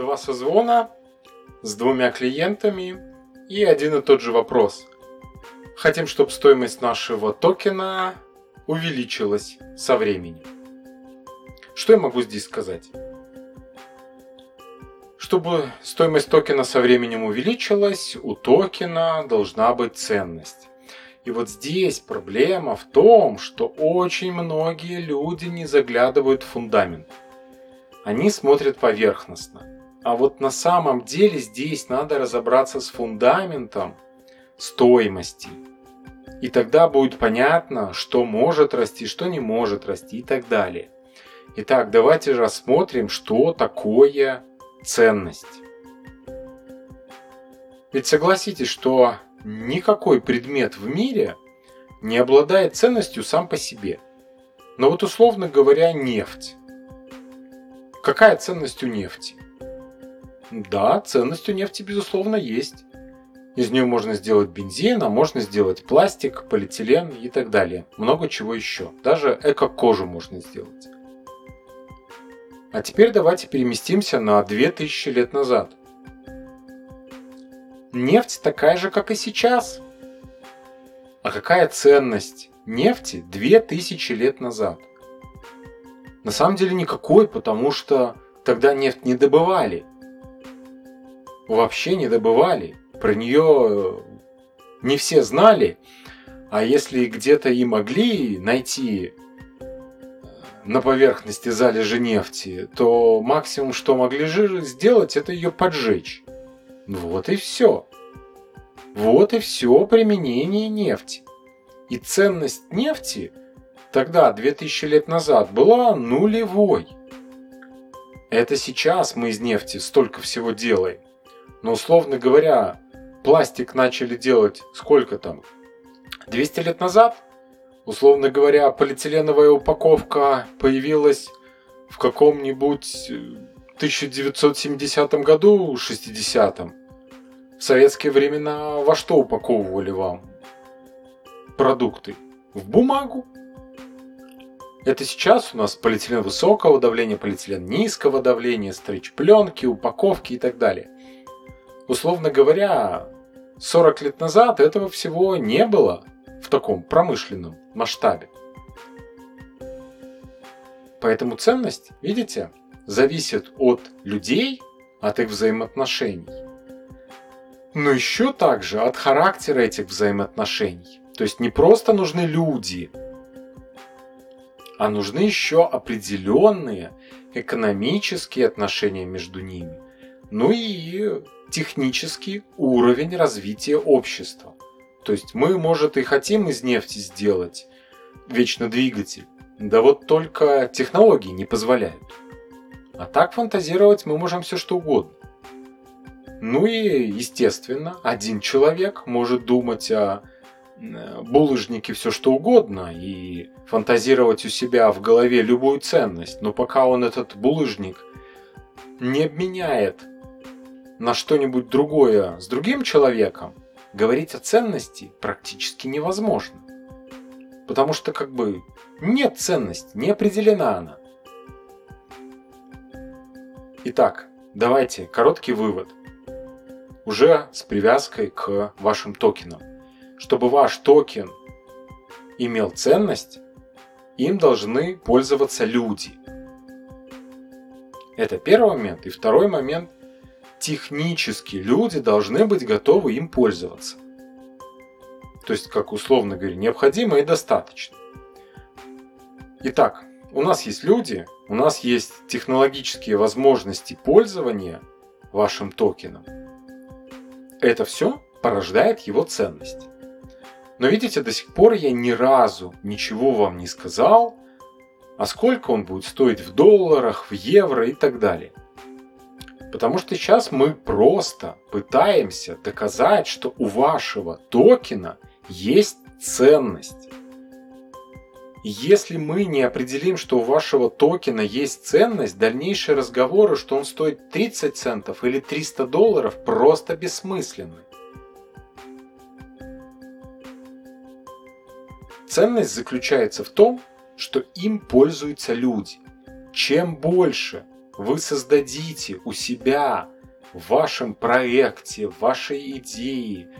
два созвона с двумя клиентами и один и тот же вопрос. Хотим, чтобы стоимость нашего токена увеличилась со временем. Что я могу здесь сказать? Чтобы стоимость токена со временем увеличилась, у токена должна быть ценность. И вот здесь проблема в том, что очень многие люди не заглядывают в фундамент. Они смотрят поверхностно. А вот на самом деле здесь надо разобраться с фундаментом стоимости. И тогда будет понятно, что может расти, что не может расти и так далее. Итак, давайте рассмотрим, что такое ценность. Ведь согласитесь, что никакой предмет в мире не обладает ценностью сам по себе. Но вот условно говоря, нефть. Какая ценность у нефти? Да, ценность у нефти безусловно есть. Из нее можно сделать бензин, а можно сделать пластик, полиэтилен и так далее. Много чего еще. Даже эко-кожу можно сделать. А теперь давайте переместимся на 2000 лет назад. Нефть такая же, как и сейчас. А какая ценность нефти 2000 лет назад? На самом деле никакой, потому что тогда нефть не добывали. Вообще не добывали. Про нее не все знали. А если где-то и могли найти на поверхности залежи нефти, то максимум, что могли сделать, это ее поджечь. Вот и все. Вот и все применение нефти. И ценность нефти тогда, 2000 лет назад, была нулевой. Это сейчас мы из нефти столько всего делаем. Но, условно говоря, пластик начали делать сколько там? 200 лет назад? Условно говоря, полиэтиленовая упаковка появилась в каком-нибудь 1970 э, году, 60-м. В советские времена во что упаковывали вам продукты? В бумагу. Это сейчас у нас полиэтилен высокого давления, полиэтилен низкого давления, стрич-пленки, упаковки и так далее. Условно говоря, 40 лет назад этого всего не было в таком промышленном масштабе. Поэтому ценность, видите, зависит от людей, от их взаимоотношений. Но еще также от характера этих взаимоотношений. То есть не просто нужны люди, а нужны еще определенные экономические отношения между ними. Ну и технический уровень развития общества. То есть мы, может, и хотим из нефти сделать вечно двигатель, да вот только технологии не позволяют. А так фантазировать мы можем все что угодно. Ну и, естественно, один человек может думать о булыжнике все что угодно и фантазировать у себя в голове любую ценность, но пока он этот булыжник не обменяет на что-нибудь другое с другим человеком, говорить о ценности практически невозможно. Потому что как бы нет ценности, не определена она. Итак, давайте короткий вывод. Уже с привязкой к вашим токенам. Чтобы ваш токен имел ценность, им должны пользоваться люди. Это первый момент. И второй момент технически люди должны быть готовы им пользоваться. То есть, как условно говоря, необходимо и достаточно. Итак, у нас есть люди, у нас есть технологические возможности пользования вашим токеном. Это все порождает его ценность. Но видите, до сих пор я ни разу ничего вам не сказал, а сколько он будет стоить в долларах, в евро и так далее. Потому что сейчас мы просто пытаемся доказать, что у вашего токена есть ценность. Если мы не определим, что у вашего токена есть ценность, дальнейшие разговоры, что он стоит 30 центов или 300 долларов, просто бессмысленны. Ценность заключается в том, что им пользуются люди. Чем больше вы создадите у себя в вашем проекте, в вашей идее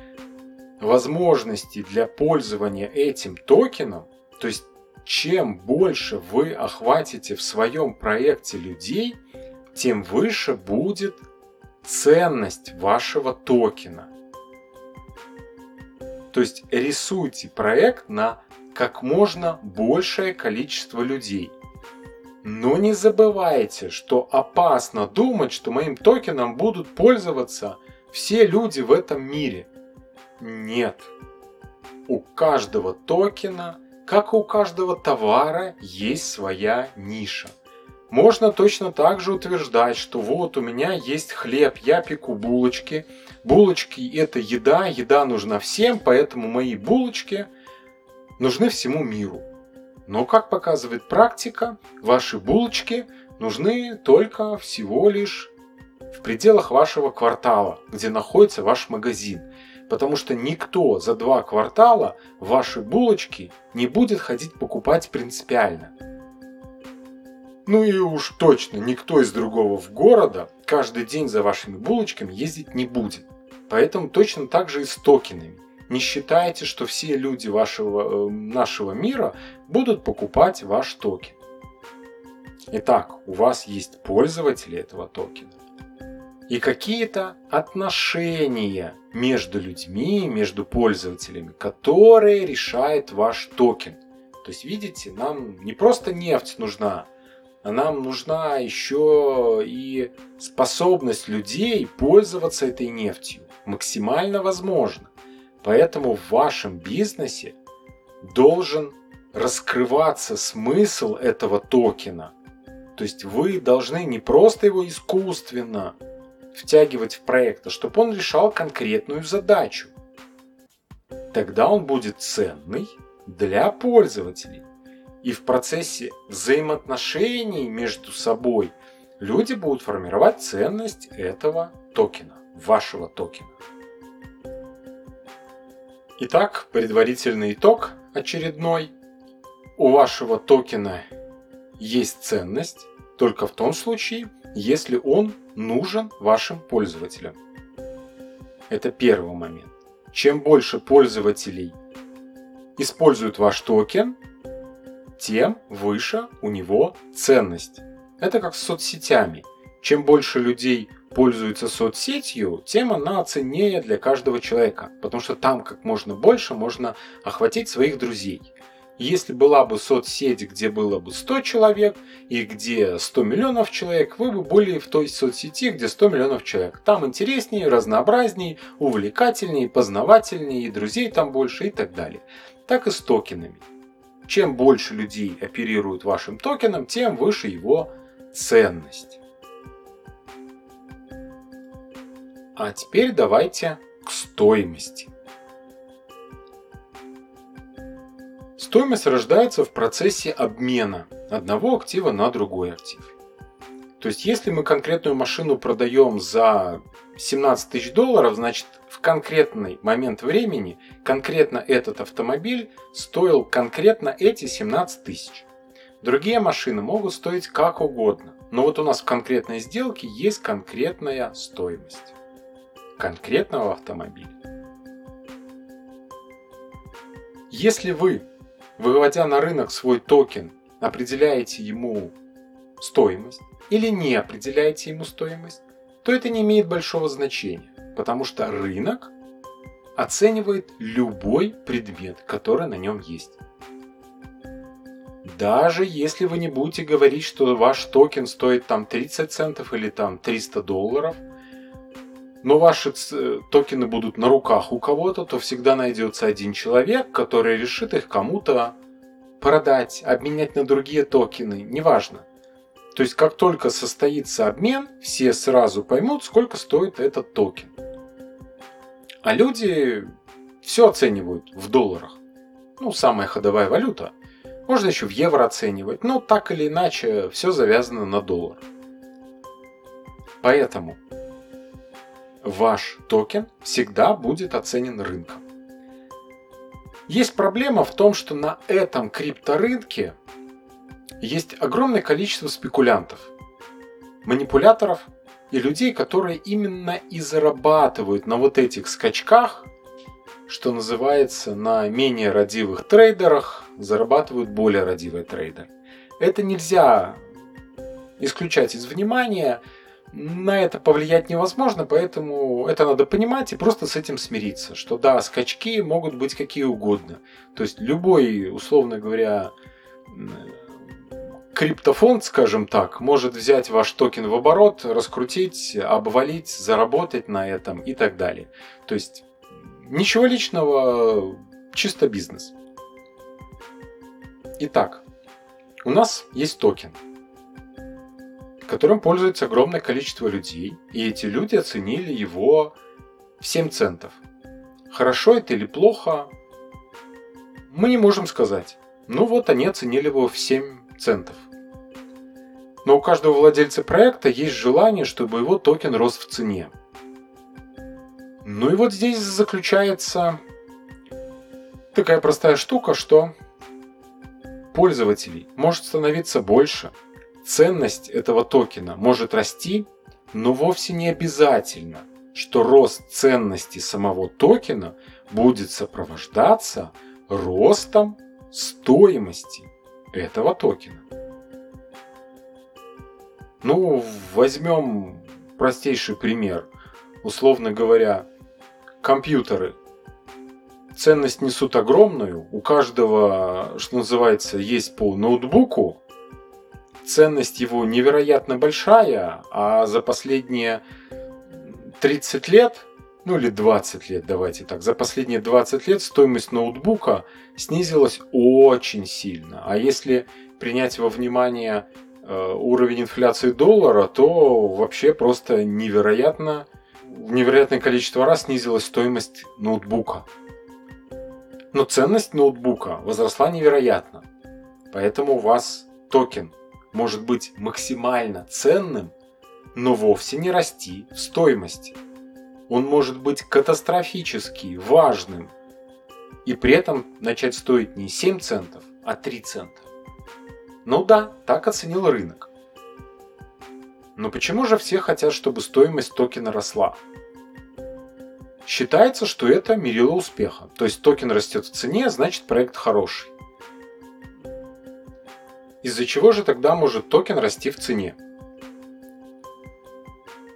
возможности для пользования этим токеном, то есть чем больше вы охватите в своем проекте людей, тем выше будет ценность вашего токена. То есть рисуйте проект на как можно большее количество людей. Но не забывайте, что опасно думать, что моим токеном будут пользоваться все люди в этом мире. Нет. У каждого токена, как и у каждого товара, есть своя ниша. Можно точно так же утверждать, что вот у меня есть хлеб, я пеку булочки. Булочки это еда, еда нужна всем, поэтому мои булочки нужны всему миру. Но, как показывает практика, ваши булочки нужны только всего лишь в пределах вашего квартала, где находится ваш магазин. Потому что никто за два квартала ваши булочки не будет ходить покупать принципиально. Ну и уж точно никто из другого в города каждый день за вашими булочками ездить не будет. Поэтому точно так же и с токенами. Не считайте, что все люди вашего, э, нашего мира будут покупать ваш токен. Итак, у вас есть пользователи этого токена. И какие-то отношения между людьми, между пользователями, которые решает ваш токен. То есть, видите, нам не просто нефть нужна, а нам нужна еще и способность людей пользоваться этой нефтью максимально возможно. Поэтому в вашем бизнесе должен раскрываться смысл этого токена. То есть вы должны не просто его искусственно втягивать в проект, а чтобы он решал конкретную задачу. Тогда он будет ценный для пользователей. И в процессе взаимоотношений между собой люди будут формировать ценность этого токена, вашего токена. Итак, предварительный итог очередной. У вашего токена есть ценность только в том случае, если он нужен вашим пользователям. Это первый момент. Чем больше пользователей используют ваш токен, тем выше у него ценность. Это как с соцсетями. Чем больше людей пользуется соцсетью, тем она ценнее для каждого человека, потому что там как можно больше можно охватить своих друзей. Если была бы соцсеть, где было бы 100 человек и где 100 миллионов человек, вы бы были в той соцсети, где 100 миллионов человек. Там интереснее, разнообразнее, увлекательнее, познавательнее, и друзей там больше и так далее. Так и с токенами. Чем больше людей оперируют вашим токеном, тем выше его ценность. А теперь давайте к стоимости. Стоимость рождается в процессе обмена одного актива на другой актив. То есть, если мы конкретную машину продаем за 17 тысяч долларов, значит, в конкретный момент времени конкретно этот автомобиль стоил конкретно эти 17 тысяч. Другие машины могут стоить как угодно, но вот у нас в конкретной сделке есть конкретная стоимость конкретного автомобиля. Если вы, выводя на рынок свой токен, определяете ему стоимость или не определяете ему стоимость, то это не имеет большого значения, потому что рынок оценивает любой предмет, который на нем есть. Даже если вы не будете говорить, что ваш токен стоит там 30 центов или там 300 долларов – но ваши токены будут на руках у кого-то, то всегда найдется один человек, который решит их кому-то продать, обменять на другие токены, неважно. То есть как только состоится обмен, все сразу поймут, сколько стоит этот токен. А люди все оценивают в долларах. Ну, самая ходовая валюта. Можно еще в евро оценивать, но так или иначе все завязано на доллар. Поэтому ваш токен всегда будет оценен рынком. Есть проблема в том, что на этом крипторынке есть огромное количество спекулянтов. манипуляторов и людей, которые именно и зарабатывают на вот этих скачках, что называется, на менее родивых трейдерах зарабатывают более родивые трейдеры. Это нельзя исключать из внимания, на это повлиять невозможно, поэтому это надо понимать и просто с этим смириться, что да, скачки могут быть какие угодно. То есть любой, условно говоря, криптофонд, скажем так, может взять ваш токен в оборот, раскрутить, обвалить, заработать на этом и так далее. То есть ничего личного, чисто бизнес. Итак, у нас есть токен, которым пользуется огромное количество людей, и эти люди оценили его в 7 центов. Хорошо это или плохо, мы не можем сказать. Ну вот они оценили его в 7 центов. Но у каждого владельца проекта есть желание, чтобы его токен рос в цене. Ну и вот здесь заключается такая простая штука, что пользователей может становиться больше, ценность этого токена может расти, но вовсе не обязательно, что рост ценности самого токена будет сопровождаться ростом стоимости этого токена. Ну, возьмем простейший пример. Условно говоря, компьютеры. Ценность несут огромную. У каждого, что называется, есть по ноутбуку. Ценность его невероятно большая, а за последние 30 лет ну или 20 лет, давайте так, за последние 20 лет стоимость ноутбука снизилась очень сильно. А если принять во внимание э, уровень инфляции доллара, то вообще просто невероятно, невероятное количество раз снизилась стоимость ноутбука. Но ценность ноутбука возросла невероятно. Поэтому у вас токен может быть максимально ценным, но вовсе не расти в стоимости он может быть катастрофически важным и при этом начать стоить не 7 центов, а 3 цента. Ну да, так оценил рынок. Но почему же все хотят, чтобы стоимость токена росла? Считается, что это мерило успеха. То есть токен растет в цене, значит проект хороший. Из-за чего же тогда может токен расти в цене?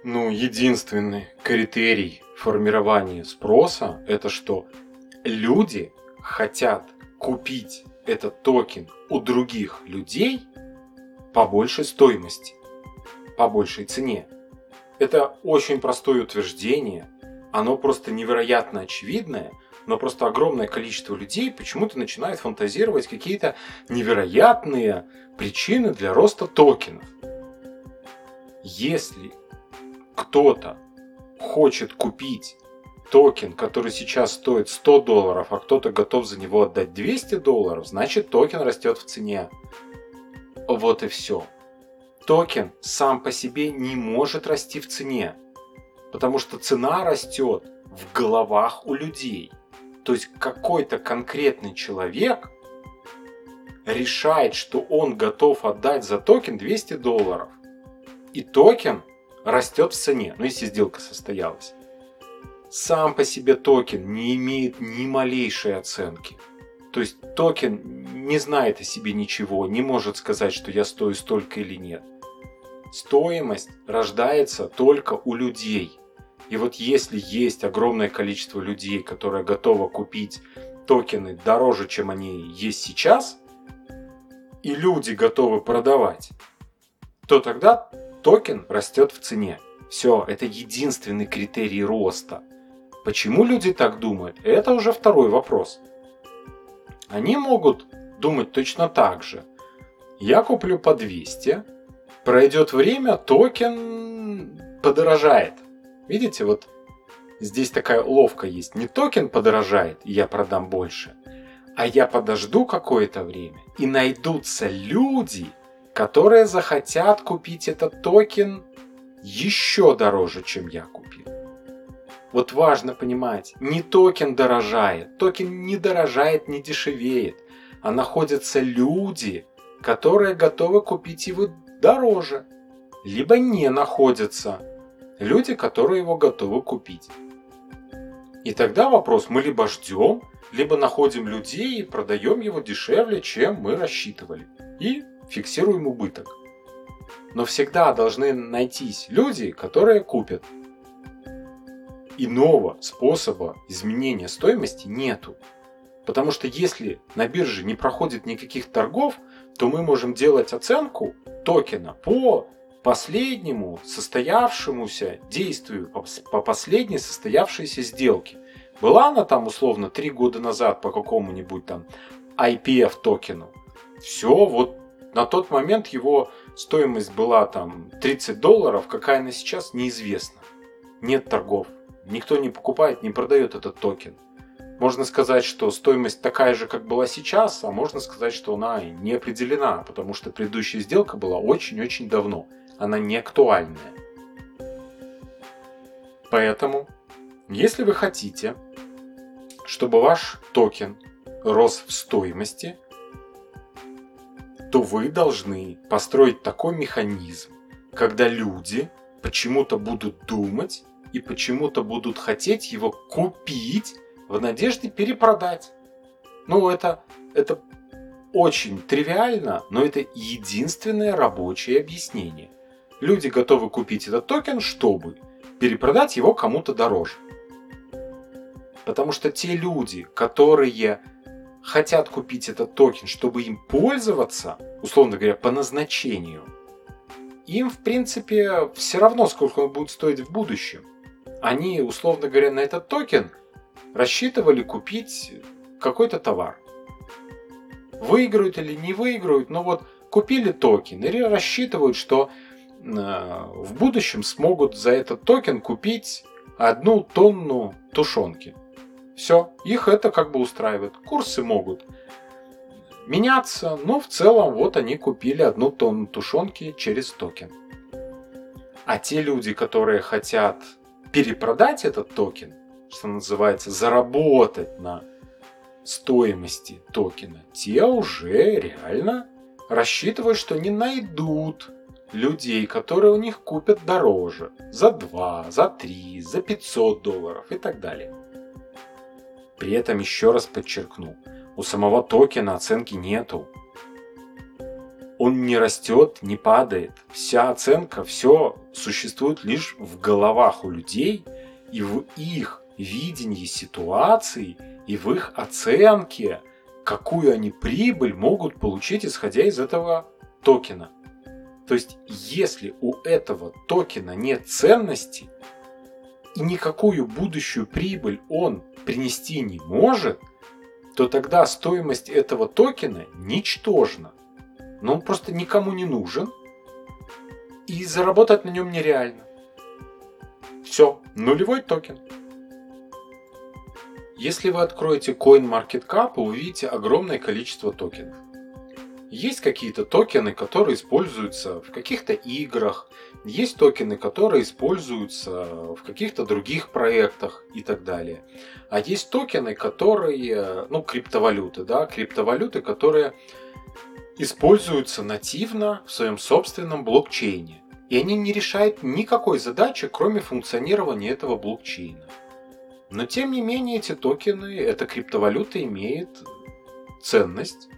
ну, единственный критерий формирования спроса – это что люди хотят купить этот токен у других людей по большей стоимости, по большей цене. Это очень простое утверждение, оно просто невероятно очевидное, но просто огромное количество людей почему-то начинает фантазировать какие-то невероятные причины для роста токенов. Если кто-то хочет купить токен, который сейчас стоит 100 долларов, а кто-то готов за него отдать 200 долларов, значит токен растет в цене. Вот и все. Токен сам по себе не может расти в цене, потому что цена растет в головах у людей. То есть какой-то конкретный человек решает, что он готов отдать за токен 200 долларов. И токен растет в цене, ну если сделка состоялась. Сам по себе токен не имеет ни малейшей оценки. То есть токен не знает о себе ничего, не может сказать, что я стою столько или нет. Стоимость рождается только у людей. И вот если есть огромное количество людей, которые готовы купить токены дороже, чем они есть сейчас, и люди готовы продавать, то тогда токен растет в цене. Все, это единственный критерий роста. Почему люди так думают, это уже второй вопрос. Они могут думать точно так же. Я куплю по 200, пройдет время, токен подорожает. Видите, вот здесь такая уловка есть. Не токен подорожает, и я продам больше, а я подожду какое-то время, и найдутся люди, которые захотят купить этот токен еще дороже, чем я купил. Вот важно понимать, не токен дорожает, токен не дорожает, не дешевеет, а находятся люди, которые готовы купить его дороже. либо не находятся люди, которые его готовы купить. И тогда вопрос, мы либо ждем, либо находим людей и продаем его дешевле, чем мы рассчитывали. И фиксируем убыток. Но всегда должны найтись люди, которые купят. Иного способа изменения стоимости нету. Потому что если на бирже не проходит никаких торгов, то мы можем делать оценку токена по последнему состоявшемуся действию, по последней состоявшейся сделке. Была она там условно три года назад по какому-нибудь там IPF токену. Все, вот на тот момент его стоимость была там 30 долларов, какая она сейчас, неизвестно. Нет торгов. Никто не покупает, не продает этот токен. Можно сказать, что стоимость такая же, как была сейчас, а можно сказать, что она не определена, потому что предыдущая сделка была очень-очень давно она не актуальная. Поэтому, если вы хотите, чтобы ваш токен рос в стоимости, то вы должны построить такой механизм, когда люди почему-то будут думать и почему-то будут хотеть его купить в надежде перепродать. Ну, это, это очень тривиально, но это единственное рабочее объяснение люди готовы купить этот токен, чтобы перепродать его кому-то дороже. Потому что те люди, которые хотят купить этот токен, чтобы им пользоваться, условно говоря, по назначению, им, в принципе, все равно, сколько он будет стоить в будущем. Они, условно говоря, на этот токен рассчитывали купить какой-то товар. Выиграют или не выиграют, но вот купили токен и рассчитывают, что в будущем смогут за этот токен купить одну тонну тушенки. Все, их это как бы устраивает. Курсы могут меняться, но в целом вот они купили одну тонну тушенки через токен. А те люди, которые хотят перепродать этот токен, что называется, заработать на стоимости токена, те уже реально рассчитывают, что не найдут людей, которые у них купят дороже, за 2, за 3, за 500 долларов и так далее. При этом еще раз подчеркну, у самого токена оценки нету. Он не растет, не падает. Вся оценка, все существует лишь в головах у людей и в их видении ситуации и в их оценке, какую они прибыль могут получить, исходя из этого токена. То есть, если у этого токена нет ценности и никакую будущую прибыль он принести не может, то тогда стоимость этого токена ничтожна. Но он просто никому не нужен, и заработать на нем нереально. Все, нулевой токен. Если вы откроете CoinMarketCap, вы увидите огромное количество токенов. Есть какие-то токены, которые используются в каких-то играх, есть токены, которые используются в каких-то других проектах и так далее. А есть токены, которые, ну, криптовалюты, да, криптовалюты, которые используются нативно в своем собственном блокчейне. И они не решают никакой задачи, кроме функционирования этого блокчейна. Но тем не менее эти токены, эта криптовалюта имеет ценность,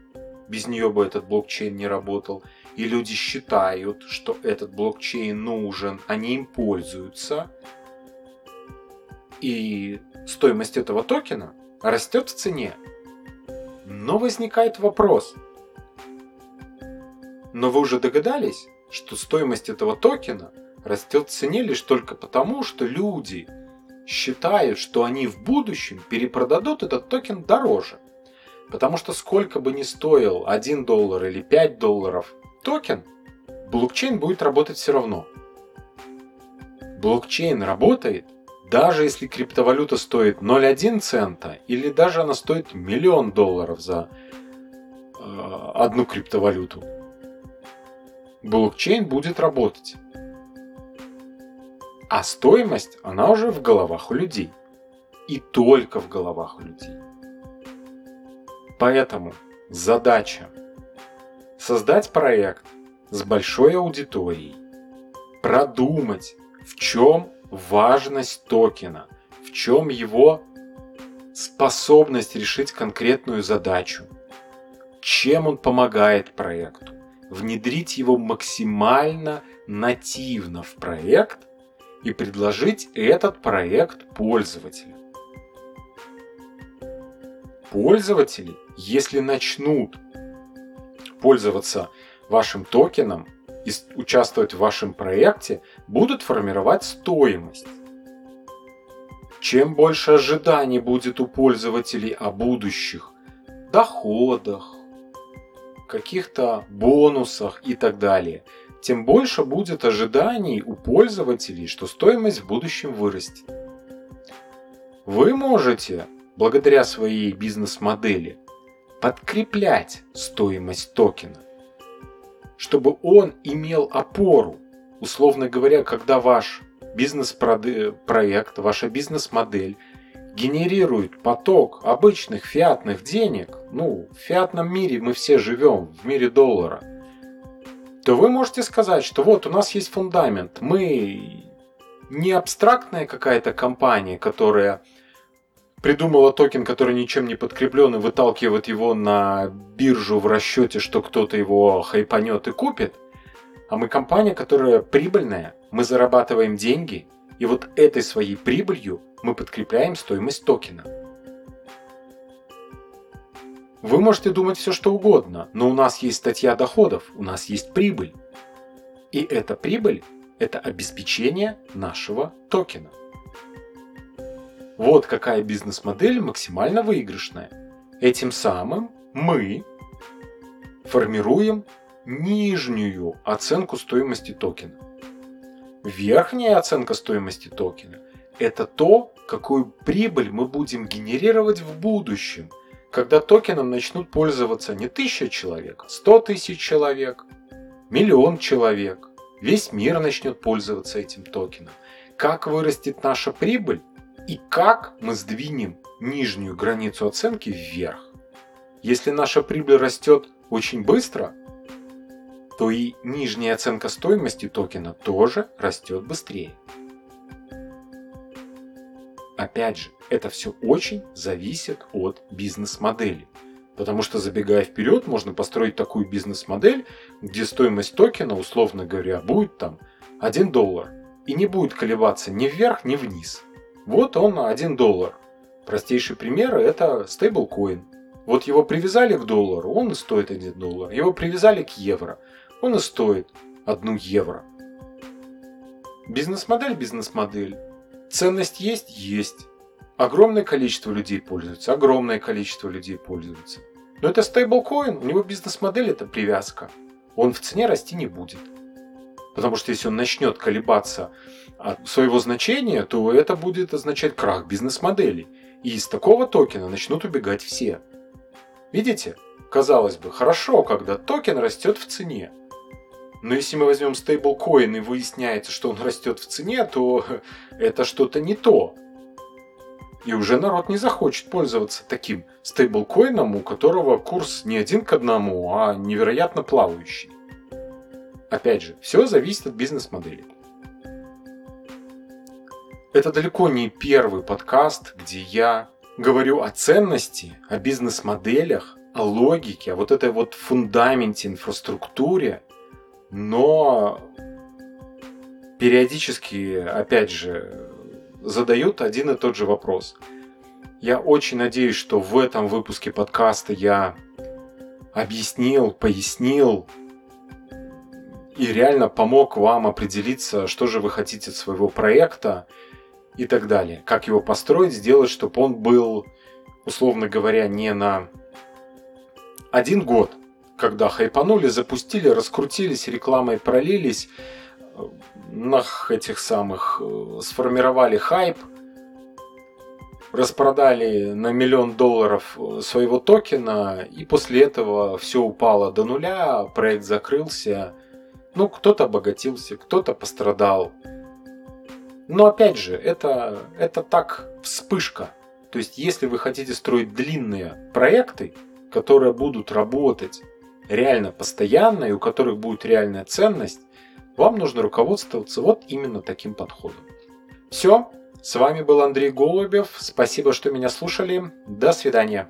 без нее бы этот блокчейн не работал. И люди считают, что этот блокчейн нужен, они им пользуются. И стоимость этого токена растет в цене. Но возникает вопрос. Но вы уже догадались, что стоимость этого токена растет в цене лишь только потому, что люди считают, что они в будущем перепродадут этот токен дороже. Потому что сколько бы ни стоил 1 доллар или 5 долларов токен, блокчейн будет работать все равно. Блокчейн работает, даже если криптовалюта стоит 0,1 цента или даже она стоит миллион долларов за э, одну криптовалюту. Блокчейн будет работать. А стоимость, она уже в головах у людей. И только в головах у людей. Поэтому задача создать проект с большой аудиторией, продумать, в чем важность токена, в чем его способность решить конкретную задачу, чем он помогает проекту, внедрить его максимально нативно в проект и предложить этот проект пользователю. Пользователи, если начнут пользоваться вашим токеном и участвовать в вашем проекте, будут формировать стоимость. Чем больше ожиданий будет у пользователей о будущих доходах, каких-то бонусах и так далее, тем больше будет ожиданий у пользователей, что стоимость в будущем вырастет. Вы можете, благодаря своей бизнес-модели, подкреплять стоимость токена, чтобы он имел опору. Условно говоря, когда ваш бизнес-проект, ваша бизнес-модель генерирует поток обычных фиатных денег, ну, в фиатном мире мы все живем, в мире доллара, то вы можете сказать, что вот у нас есть фундамент, мы не абстрактная какая-то компания, которая придумала токен, который ничем не подкреплен и выталкивает его на биржу в расчете, что кто-то его хайпанет и купит, а мы компания, которая прибыльная, мы зарабатываем деньги, и вот этой своей прибылью мы подкрепляем стоимость токена. Вы можете думать все что угодно, но у нас есть статья доходов, у нас есть прибыль. И эта прибыль – это обеспечение нашего токена. Вот какая бизнес-модель максимально выигрышная. Этим самым мы формируем нижнюю оценку стоимости токена. Верхняя оценка стоимости токена – это то, какую прибыль мы будем генерировать в будущем, когда токеном начнут пользоваться не тысяча человек, сто тысяч человек, миллион человек. Весь мир начнет пользоваться этим токеном. Как вырастет наша прибыль, и как мы сдвинем нижнюю границу оценки вверх. Если наша прибыль растет очень быстро, то и нижняя оценка стоимости токена тоже растет быстрее. Опять же, это все очень зависит от бизнес-модели. Потому что, забегая вперед, можно построить такую бизнес-модель, где стоимость токена, условно говоря, будет там 1 доллар. И не будет колебаться ни вверх, ни вниз. Вот он 1 доллар. Простейший пример – это стейблкоин. Вот его привязали к доллару, он и стоит 1 доллар. Его привязали к евро, он и стоит 1 евро. Бизнес-модель – бизнес-модель. Ценность есть? Есть. Огромное количество людей пользуются, огромное количество людей пользуются. Но это стейблкоин, у него бизнес-модель – это привязка. Он в цене расти не будет. Потому что если он начнет колебаться от своего значения, то это будет означать крах бизнес-модели. И из такого токена начнут убегать все. Видите? Казалось бы, хорошо, когда токен растет в цене. Но если мы возьмем стейблкоин и выясняется, что он растет в цене, то это что-то не то. И уже народ не захочет пользоваться таким стейблкоином, у которого курс не один к одному, а невероятно плавающий. Опять же, все зависит от бизнес-модели. Это далеко не первый подкаст, где я говорю о ценности, о бизнес-моделях, о логике, о вот этой вот фундаменте, инфраструктуре, но периодически, опять же, задают один и тот же вопрос. Я очень надеюсь, что в этом выпуске подкаста я объяснил, пояснил, и реально помог вам определиться, что же вы хотите от своего проекта и так далее. Как его построить, сделать, чтобы он был, условно говоря, не на один год, когда хайпанули, запустили, раскрутились, рекламой пролились, на этих самых э, сформировали хайп, распродали на миллион долларов э, своего токена, и после этого все упало до нуля, проект закрылся, ну, кто-то обогатился, кто-то пострадал. Но опять же, это, это так вспышка. То есть, если вы хотите строить длинные проекты, которые будут работать реально постоянно и у которых будет реальная ценность, Вам нужно руководствоваться вот именно таким подходом. Все, с вами был Андрей Голубев. Спасибо, что меня слушали. До свидания.